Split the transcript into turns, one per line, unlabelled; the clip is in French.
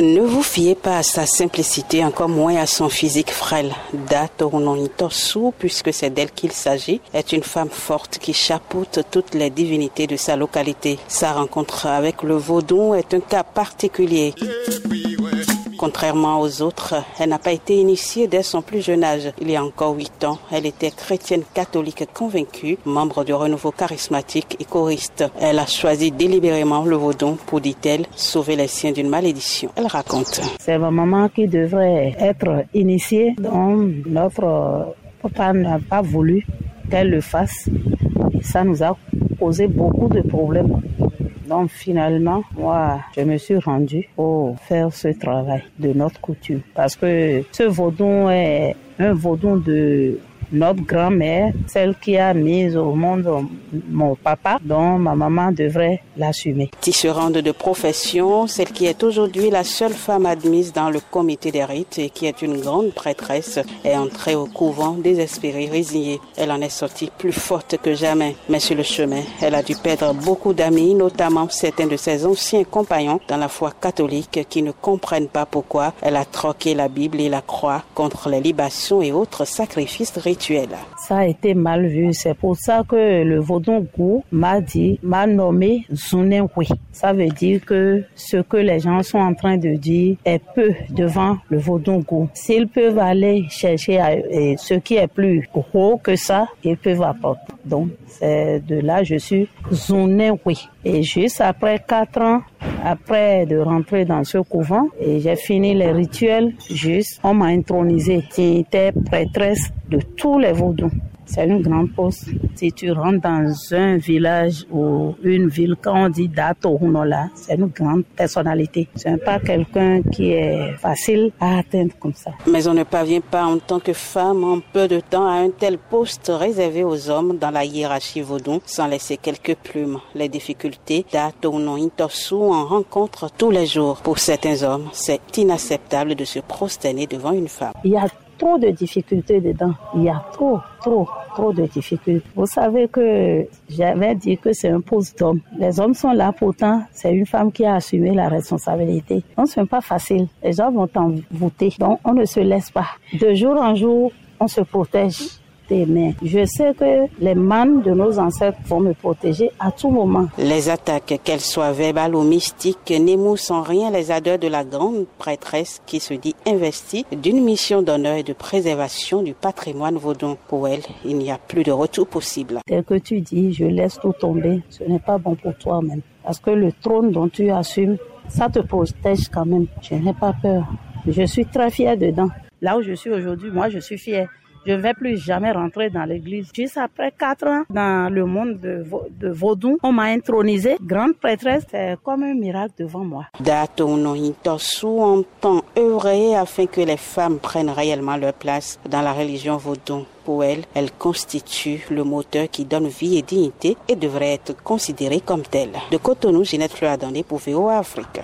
Ne vous fiez pas à sa simplicité, encore moins à son physique frêle. Date Torsou, puisque c'est d'elle qu'il s'agit, est une femme forte qui chapeaute toutes les divinités de sa localité. Sa rencontre avec le vaudou est un cas particulier. Contrairement aux autres, elle n'a pas été initiée dès son plus jeune âge. Il y a encore huit ans, elle était chrétienne catholique convaincue, membre du renouveau charismatique et choriste. Elle a choisi délibérément le vaudon pour, dit-elle, sauver les siens d'une malédiction. Elle raconte.
C'est ma maman qui devrait être initiée, notre papa n'a pas voulu qu'elle le fasse. Ça nous a posé beaucoup de problèmes. Donc finalement, moi, je me suis rendue pour faire ce travail de notre coutume. Parce que ce vaudon est un vaudon de notre grand-mère, celle qui a mis au monde mon papa, dont ma maman devrait l'assumer.
Tisserande de profession, celle qui est aujourd'hui la seule femme admise dans le comité des rites et qui est une grande prêtresse, est entrée au couvent désespérée, résignée. Elle en est sortie plus forte que jamais. Mais sur le chemin, elle a dû perdre beaucoup d'amis, notamment certains de ses anciens compagnons dans la foi catholique qui ne comprennent pas pourquoi elle a troqué la Bible et la croix contre les libations et autres sacrifices rituels
ça a été mal vu. C'est pour ça que le Vaudon Gou m'a dit, m'a nommé Zunenkwe. Ça veut dire que ce que les gens sont en train de dire est peu devant le Vaudon Gou. S'ils peuvent aller chercher ce qui est plus gros que ça, ils peuvent apporter. Donc, c'est de là je suis Zunenkwe. Et juste après quatre ans, après de rentrer dans ce couvent, et j'ai fini les rituels, juste, on m'a intronisé. J'étais prêtresse de tous les vaudous. C'est une grande poste. Si tu rentres dans un village ou une ville, quand on dit Dato Hunola, c'est une grande personnalité. Ce n'est pas quelqu'un qui est facile à atteindre comme ça.
Mais on ne parvient pas en tant que femme en peu de temps à un tel poste réservé aux hommes dans la hiérarchie vaudou sans laisser quelques plumes. Les difficultés Dato Intosu en rencontrent tous les jours. Pour certains hommes, c'est inacceptable de se prosterner devant une femme.
Il y a trop de difficultés dedans. Il y a trop, trop, trop de difficultés. Vous savez que j'avais dit que c'est un poste d'homme. Les hommes sont là, pourtant, c'est une femme qui a assumé la responsabilité. Donc, ce n'est pas facile. Les gens vont voter. Donc, on ne se laisse pas. De jour en jour, on se protège mais je sais que les manes de nos ancêtres vont me protéger à tout moment.
Les attaques, qu'elles soient verbales ou mystiques, n'émoussent en rien les ardeurs de la grande prêtresse qui se dit investie d'une mission d'honneur et de préservation du patrimoine vaudon. Pour elle, il n'y a plus de retour possible.
Dès que tu dis je laisse tout tomber, ce n'est pas bon pour toi-même. Parce que le trône dont tu assumes, ça te protège quand même. Je n'ai pas peur. Je suis très fière dedans. Là où je suis aujourd'hui, moi, je suis fière. Je ne vais plus jamais rentrer dans l'église. Juste après quatre ans dans le monde de, de Vaudou, on m'a intronisée grande prêtresse. C'est comme un miracle devant moi.
Entend œuvrer afin que les femmes prennent réellement leur place dans la religion Vaudou. Pour elle, elle constitue le moteur qui donne vie et dignité et devrait être considérée comme telle. De Cotonou, Ginette Fleur pour VOA Afrique.